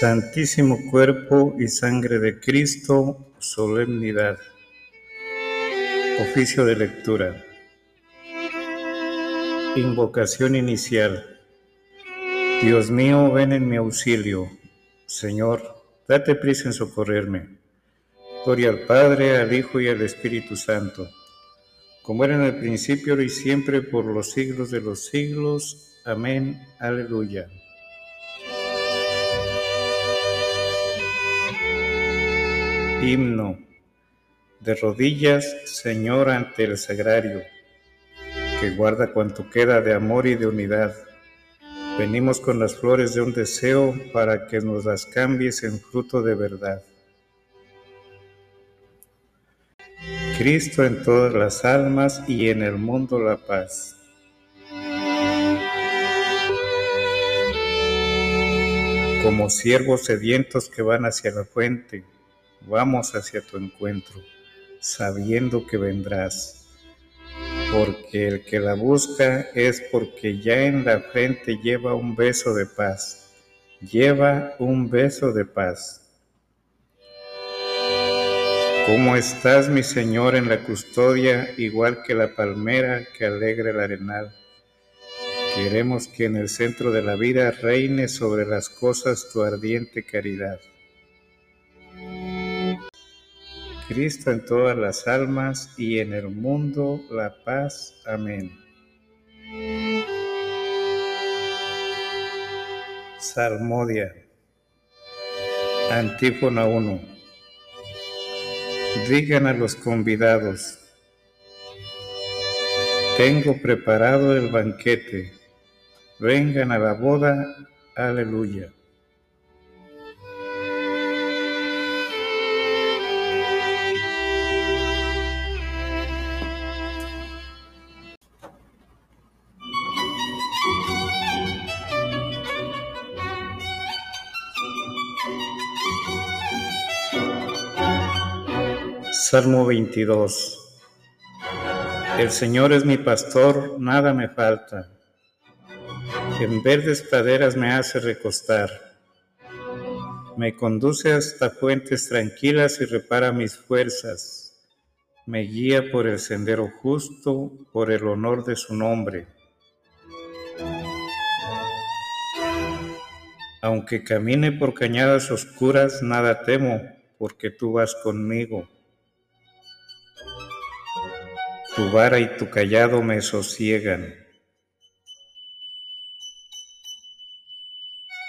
Santísimo Cuerpo y Sangre de Cristo, solemnidad. Oficio de lectura. Invocación inicial. Dios mío, ven en mi auxilio. Señor, date prisa en socorrerme. Gloria al Padre, al Hijo y al Espíritu Santo, como era en el principio, y siempre, por los siglos de los siglos. Amén. Aleluya. Himno. De rodillas, Señor, ante el sagrario, que guarda cuanto queda de amor y de unidad. Venimos con las flores de un deseo para que nos las cambies en fruto de verdad. Cristo en todas las almas y en el mundo la paz. Como siervos sedientos que van hacia la fuente, vamos hacia tu encuentro, sabiendo que vendrás. Porque el que la busca es porque ya en la frente lleva un beso de paz, lleva un beso de paz. ¿Cómo estás, mi Señor, en la custodia, igual que la palmera que alegra el arenal? Queremos que en el centro de la vida reine sobre las cosas tu ardiente caridad. Cristo en todas las almas y en el mundo la paz. Amén. Salmodia. Antífona 1. Digan a los convidados, tengo preparado el banquete, vengan a la boda, aleluya. Salmo 22 El Señor es mi pastor, nada me falta. En verdes praderas me hace recostar. Me conduce hasta fuentes tranquilas y repara mis fuerzas. Me guía por el sendero justo, por el honor de su nombre. Aunque camine por cañadas oscuras, nada temo, porque tú vas conmigo. Tu vara y tu callado me sosiegan.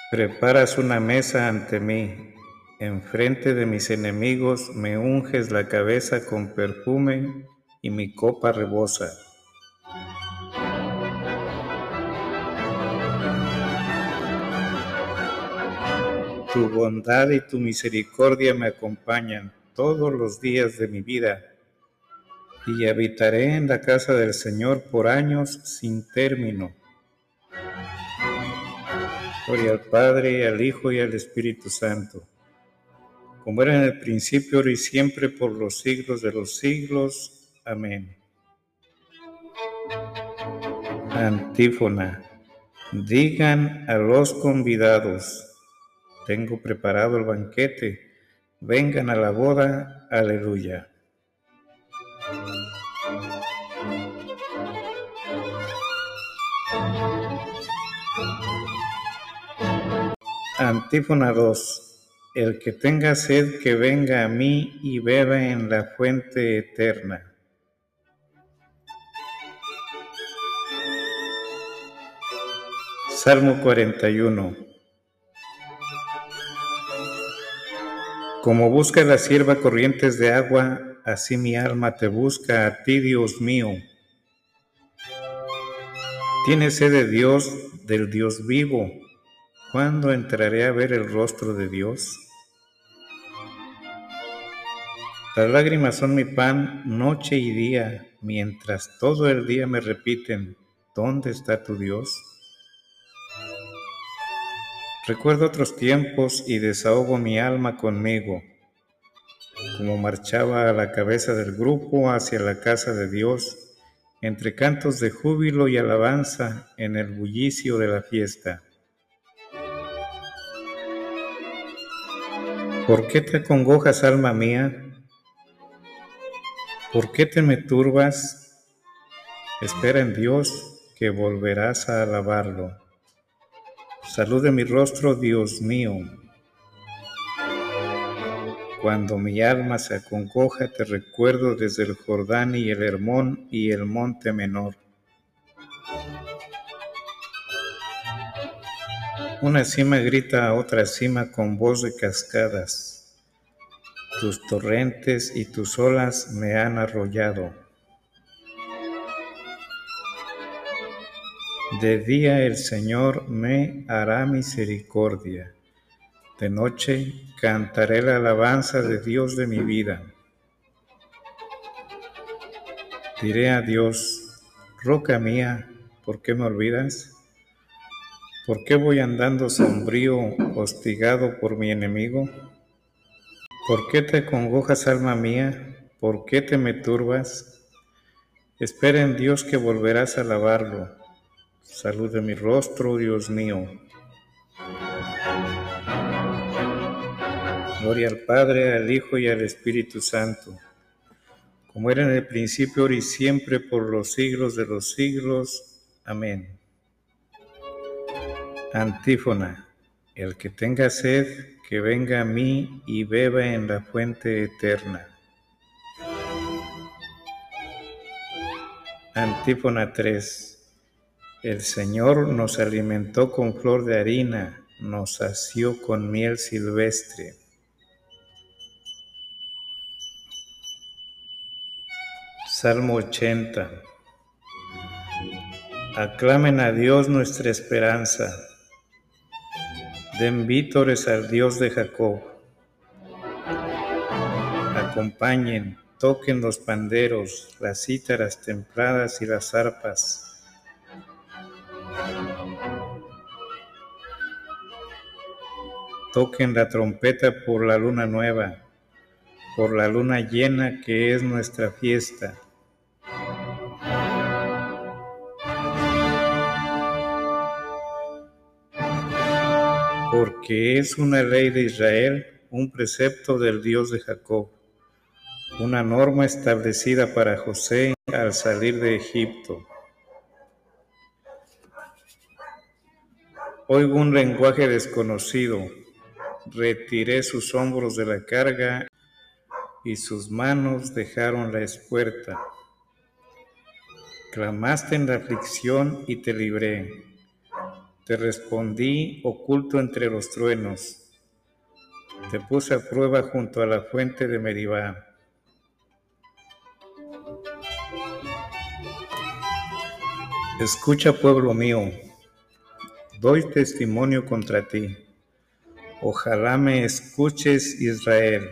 Preparas una mesa ante mí, enfrente de mis enemigos me unges la cabeza con perfume y mi copa rebosa. Tu bondad y tu misericordia me acompañan todos los días de mi vida y habitaré en la casa del Señor por años sin término. Gloria al Padre, al Hijo y al Espíritu Santo, como era en el principio, ahora y siempre, por los siglos de los siglos. Amén. Antífona. Digan a los convidados, tengo preparado el banquete, vengan a la boda, aleluya. Antífona 2. El que tenga sed, que venga a mí y beba en la fuente eterna. Salmo 41. Como busca la sierva corrientes de agua, así mi alma te busca a ti, Dios mío. Tiene sed de Dios, del Dios vivo ¿Cuándo entraré a ver el rostro de Dios? Las lágrimas son mi pan noche y día, mientras todo el día me repiten, ¿dónde está tu Dios? Recuerdo otros tiempos y desahogo mi alma conmigo, como marchaba a la cabeza del grupo hacia la casa de Dios, entre cantos de júbilo y alabanza en el bullicio de la fiesta. ¿Por qué te acongojas, alma mía? ¿Por qué te me turbas? Espera en Dios que volverás a alabarlo. Salud de mi rostro, Dios mío. Cuando mi alma se acongoja, te recuerdo desde el Jordán y el Hermón y el monte menor. Una cima grita a otra cima con voz de cascadas. Tus torrentes y tus olas me han arrollado. De día el Señor me hará misericordia. De noche cantaré la alabanza de Dios de mi vida. Diré a Dios, roca mía, ¿por qué me olvidas? ¿Por qué voy andando sombrío, hostigado por mi enemigo? ¿Por qué te congojas, alma mía? ¿Por qué te me turbas? Espera en Dios que volverás a alabarlo. Salud de mi rostro, Dios mío. Gloria al Padre, al Hijo y al Espíritu Santo, como era en el principio, ahora y siempre, por los siglos de los siglos. Amén. Antífona. El que tenga sed, que venga a mí y beba en la fuente eterna. Antífona 3. El Señor nos alimentó con flor de harina, nos sació con miel silvestre. Salmo 80. Aclamen a Dios nuestra esperanza Den vítores al Dios de Jacob. Acompañen, toquen los panderos, las cítaras templadas y las arpas. Toquen la trompeta por la luna nueva, por la luna llena que es nuestra fiesta. Porque es una ley de Israel, un precepto del Dios de Jacob, una norma establecida para José al salir de Egipto. Oigo un lenguaje desconocido, retiré sus hombros de la carga y sus manos dejaron la espuerta. Clamaste en la aflicción y te libré te respondí oculto entre los truenos. Te puse a prueba junto a la fuente de Meribá. Escucha, pueblo mío, doy testimonio contra ti. Ojalá me escuches, Israel.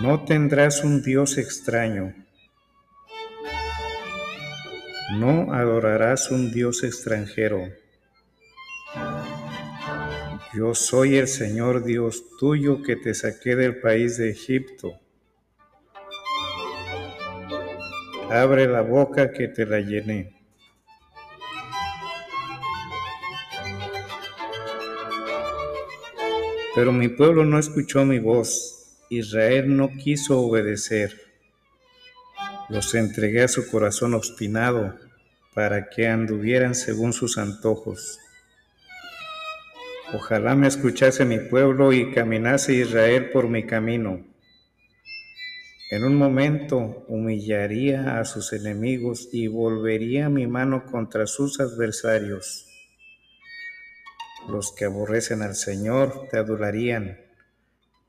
No tendrás un Dios extraño no adorarás un Dios extranjero. Yo soy el Señor Dios tuyo que te saqué del país de Egipto. Abre la boca que te la llené. Pero mi pueblo no escuchó mi voz, Israel no quiso obedecer. Los entregué a su corazón obstinado para que anduvieran según sus antojos. Ojalá me escuchase mi pueblo y caminase Israel por mi camino. En un momento humillaría a sus enemigos y volvería mi mano contra sus adversarios. Los que aborrecen al Señor te adularían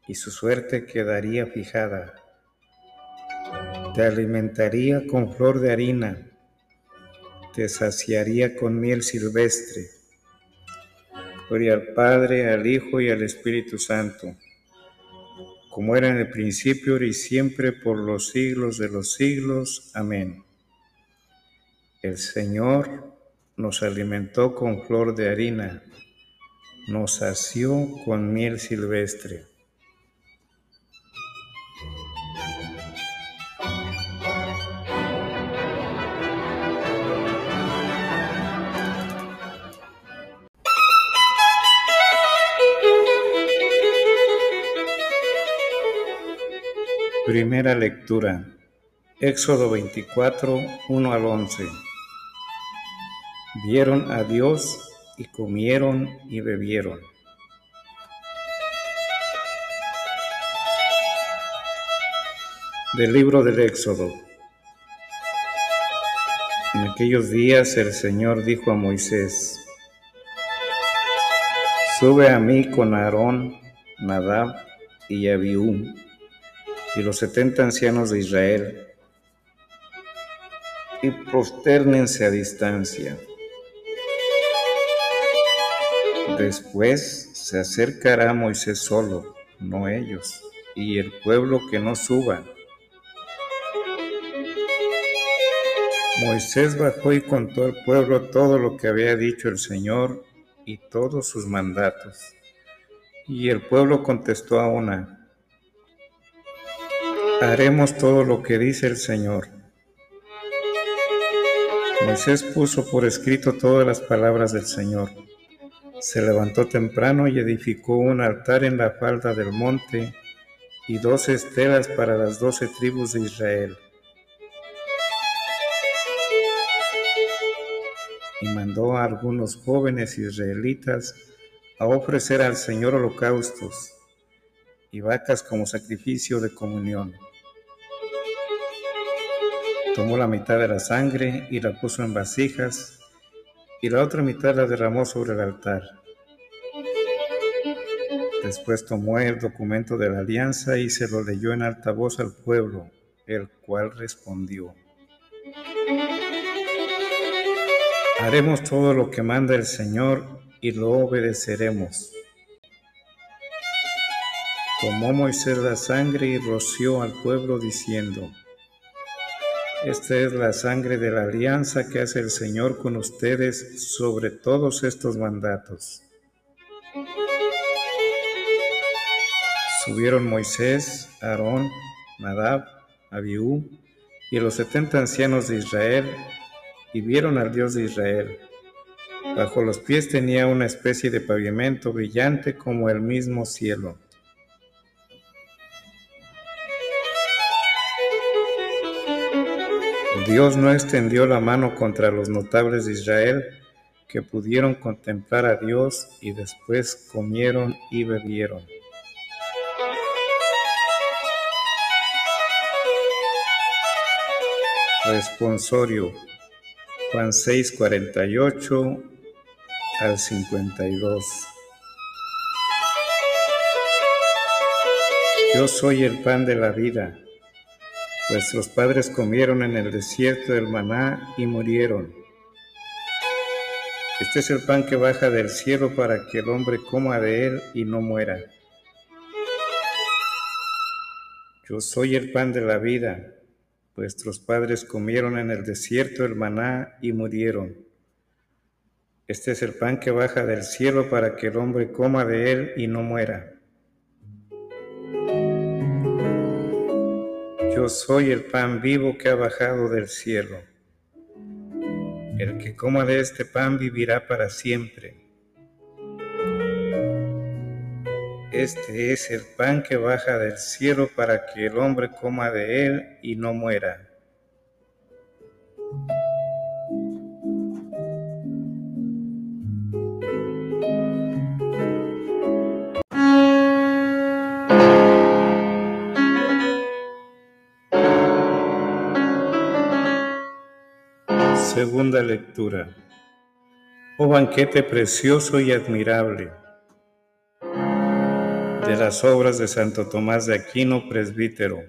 y su suerte quedaría fijada. Te alimentaría con flor de harina, te saciaría con miel silvestre. Gloria al Padre, al Hijo y al Espíritu Santo, como era en el principio, y siempre, por los siglos de los siglos. Amén. El Señor nos alimentó con flor de harina, nos sació con miel silvestre. Primera lectura. Éxodo 24, 1 al 11. Vieron a Dios y comieron y bebieron. Del libro del Éxodo. En aquellos días el Señor dijo a Moisés, Sube a mí con Aarón, Nadab y Abiú y los setenta ancianos de Israel, y prosternense a distancia. Después se acercará Moisés solo, no ellos, y el pueblo que no suba. Moisés bajó y contó al pueblo todo lo que había dicho el Señor y todos sus mandatos. Y el pueblo contestó a una, haremos todo lo que dice el Señor. Moisés puso por escrito todas las palabras del Señor. Se levantó temprano y edificó un altar en la falda del monte y dos estelas para las doce tribus de Israel. Y mandó a algunos jóvenes israelitas a ofrecer al Señor holocaustos y vacas como sacrificio de comunión. Tomó la mitad de la sangre y la puso en vasijas, y la otra mitad la derramó sobre el altar. Después tomó el documento de la alianza y se lo leyó en alta voz al pueblo, el cual respondió. Haremos todo lo que manda el Señor y lo obedeceremos. Tomó Moisés la sangre y roció al pueblo diciendo, esta es la sangre de la alianza que hace el Señor con ustedes sobre todos estos mandatos. Subieron Moisés, Aarón, Nadab, Abiú y los setenta ancianos de Israel y vieron al Dios de Israel. Bajo los pies tenía una especie de pavimento brillante como el mismo cielo. Dios no extendió la mano contra los notables de Israel que pudieron contemplar a Dios y después comieron y bebieron. Responsorio Juan 6, 48 al 52. Yo soy el pan de la vida. Vuestros padres comieron en el desierto del maná y murieron. Este es el pan que baja del cielo para que el hombre coma de él y no muera. Yo soy el pan de la vida. Vuestros padres comieron en el desierto el maná y murieron. Este es el pan que baja del cielo para que el hombre coma de él y no muera. Yo soy el pan vivo que ha bajado del cielo. El que coma de este pan vivirá para siempre. Este es el pan que baja del cielo para que el hombre coma de él y no muera. Segunda lectura. Oh banquete precioso y admirable de las obras de Santo Tomás de Aquino, presbítero.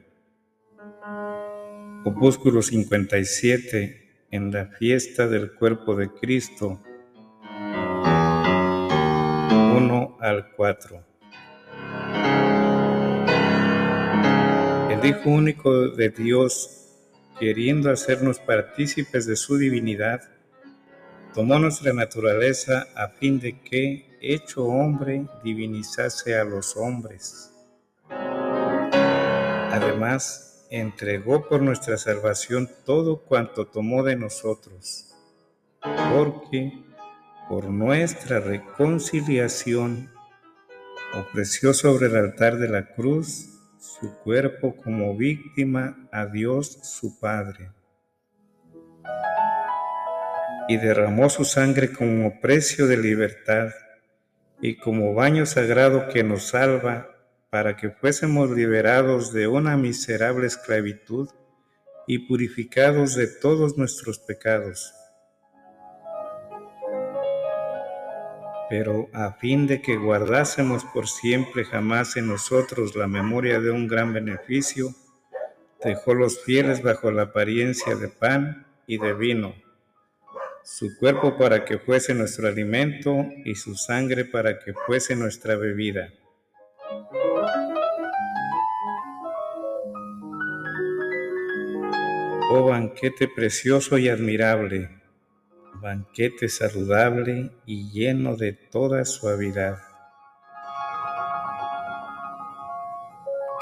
Opúsculo 57 en la fiesta del cuerpo de Cristo. 1 al 4. El Hijo único de Dios queriendo hacernos partícipes de su divinidad, tomó nuestra naturaleza a fin de que, hecho hombre, divinizase a los hombres. Además, entregó por nuestra salvación todo cuanto tomó de nosotros, porque por nuestra reconciliación ofreció sobre el altar de la cruz su cuerpo como víctima a Dios su Padre, y derramó su sangre como precio de libertad y como baño sagrado que nos salva para que fuésemos liberados de una miserable esclavitud y purificados de todos nuestros pecados. Pero a fin de que guardásemos por siempre jamás en nosotros la memoria de un gran beneficio, dejó los fieles bajo la apariencia de pan y de vino, su cuerpo para que fuese nuestro alimento y su sangre para que fuese nuestra bebida. Oh banquete precioso y admirable, banquete saludable y lleno de toda suavidad.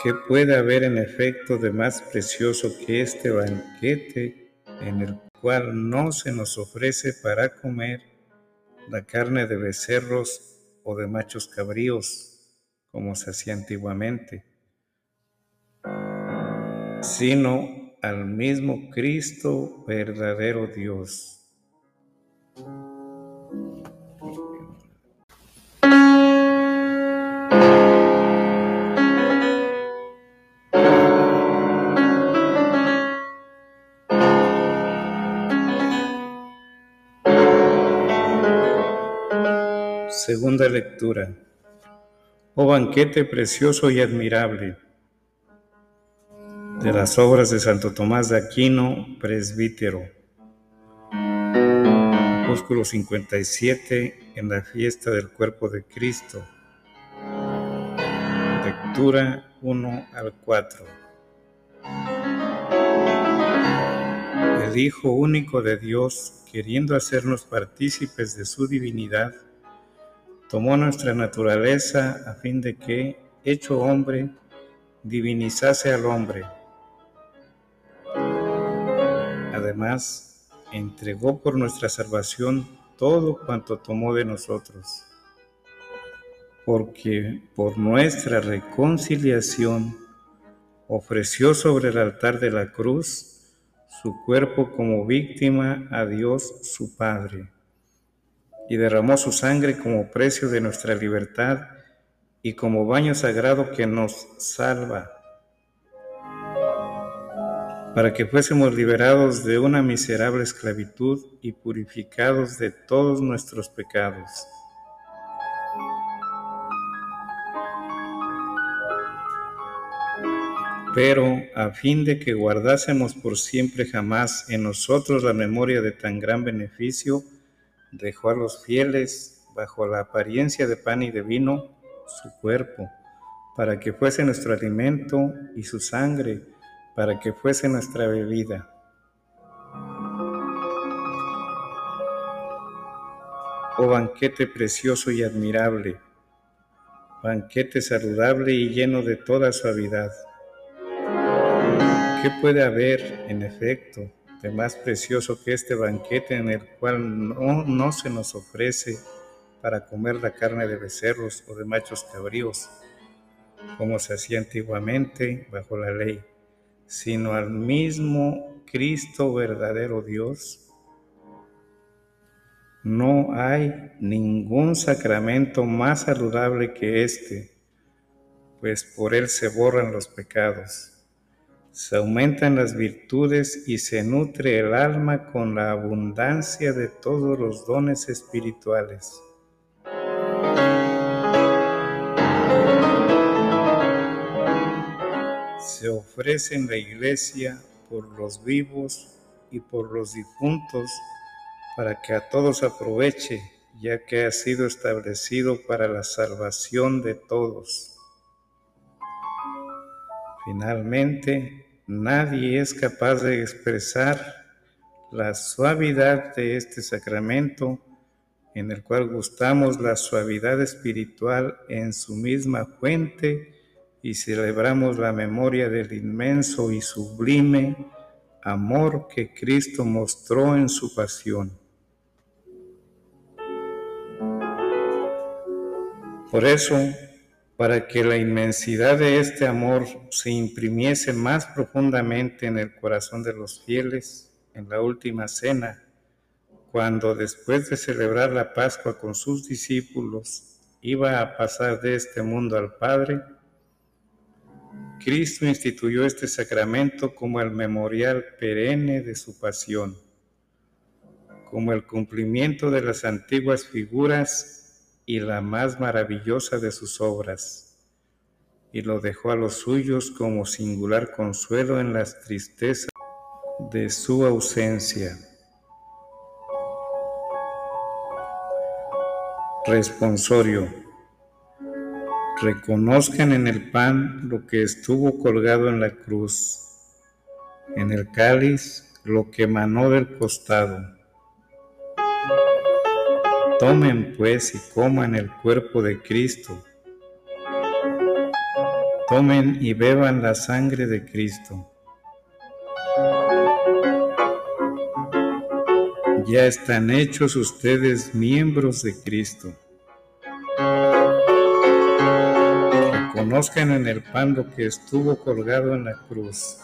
¿Qué puede haber en efecto de más precioso que este banquete en el cual no se nos ofrece para comer la carne de becerros o de machos cabríos, como se hacía antiguamente, sino al mismo Cristo, verdadero Dios. Segunda lectura. Oh banquete precioso y admirable de las obras de Santo Tomás de Aquino, presbítero. Opúsculo 57 en la fiesta del cuerpo de Cristo. Lectura 1 al 4. El Hijo único de Dios, queriendo hacernos partícipes de su divinidad, tomó nuestra naturaleza a fin de que, hecho hombre, divinizase al hombre Además, entregó por nuestra salvación todo cuanto tomó de nosotros, porque por nuestra reconciliación ofreció sobre el altar de la cruz su cuerpo como víctima a Dios su Padre, y derramó su sangre como precio de nuestra libertad y como baño sagrado que nos salva para que fuésemos liberados de una miserable esclavitud y purificados de todos nuestros pecados. Pero a fin de que guardásemos por siempre jamás en nosotros la memoria de tan gran beneficio, dejó a los fieles, bajo la apariencia de pan y de vino, su cuerpo, para que fuese nuestro alimento y su sangre para que fuese nuestra bebida. Oh banquete precioso y admirable, banquete saludable y lleno de toda suavidad. ¿Qué puede haber, en efecto, de más precioso que este banquete en el cual no, no se nos ofrece para comer la carne de becerros o de machos cabríos, como se hacía antiguamente bajo la ley? Sino al mismo Cristo verdadero Dios. No hay ningún sacramento más saludable que este, pues por él se borran los pecados, se aumentan las virtudes y se nutre el alma con la abundancia de todos los dones espirituales. Se ofrece en la iglesia por los vivos y por los difuntos para que a todos aproveche, ya que ha sido establecido para la salvación de todos. Finalmente, nadie es capaz de expresar la suavidad de este sacramento en el cual gustamos la suavidad espiritual en su misma fuente y celebramos la memoria del inmenso y sublime amor que Cristo mostró en su pasión. Por eso, para que la inmensidad de este amor se imprimiese más profundamente en el corazón de los fieles en la última cena, cuando después de celebrar la Pascua con sus discípulos iba a pasar de este mundo al Padre, Cristo instituyó este sacramento como el memorial perenne de su pasión, como el cumplimiento de las antiguas figuras y la más maravillosa de sus obras, y lo dejó a los suyos como singular consuelo en las tristezas de su ausencia. Responsorio reconozcan en el pan lo que estuvo colgado en la cruz, en el cáliz lo que emanó del costado. Tomen pues y coman el cuerpo de Cristo. Tomen y beban la sangre de Cristo. Ya están hechos ustedes miembros de Cristo. Conozcan en el pan lo que estuvo colgado en la cruz,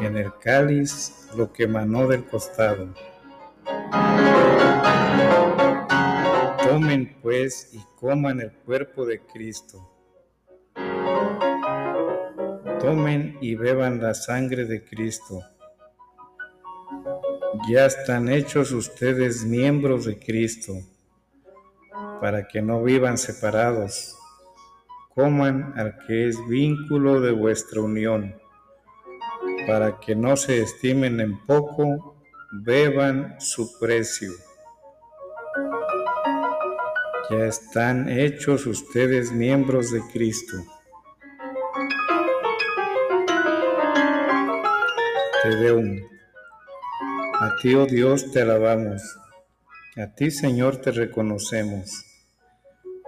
en el cáliz lo que emanó del costado. Tomen pues y coman el cuerpo de Cristo. Tomen y beban la sangre de Cristo. Ya están hechos ustedes miembros de Cristo, para que no vivan separados coman al que es vínculo de vuestra unión, para que no se estimen en poco, beban su precio. Ya están hechos ustedes miembros de Cristo. Te Deum. A ti, oh Dios, te alabamos. A ti, Señor, te reconocemos.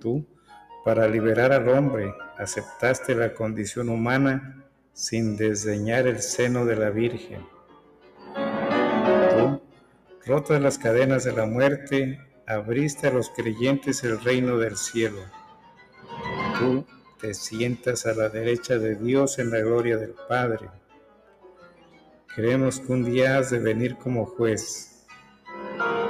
Tú, para liberar al hombre, aceptaste la condición humana sin desdeñar el seno de la Virgen. Tú, rotas las cadenas de la muerte, abriste a los creyentes el reino del cielo. Tú te sientas a la derecha de Dios en la gloria del Padre. Creemos que un día has de venir como juez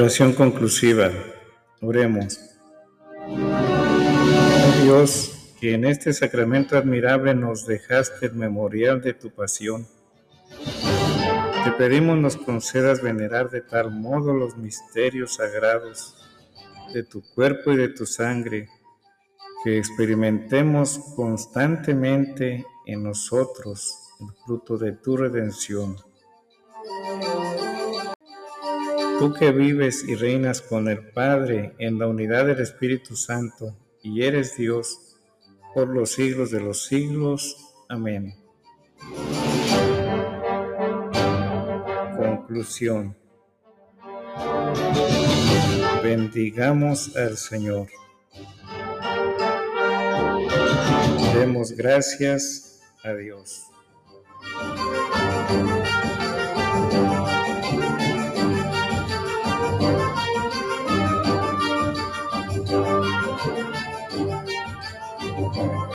Oración conclusiva. Oremos. Oh Dios, que en este sacramento admirable nos dejaste el memorial de tu pasión. Te pedimos nos concedas venerar de tal modo los misterios sagrados de tu cuerpo y de tu sangre, que experimentemos constantemente en nosotros el fruto de tu redención Tú que vives y reinas con el Padre en la unidad del Espíritu Santo y eres Dios por los siglos de los siglos. Amén. Conclusión. Bendigamos al Señor. Demos gracias a Dios.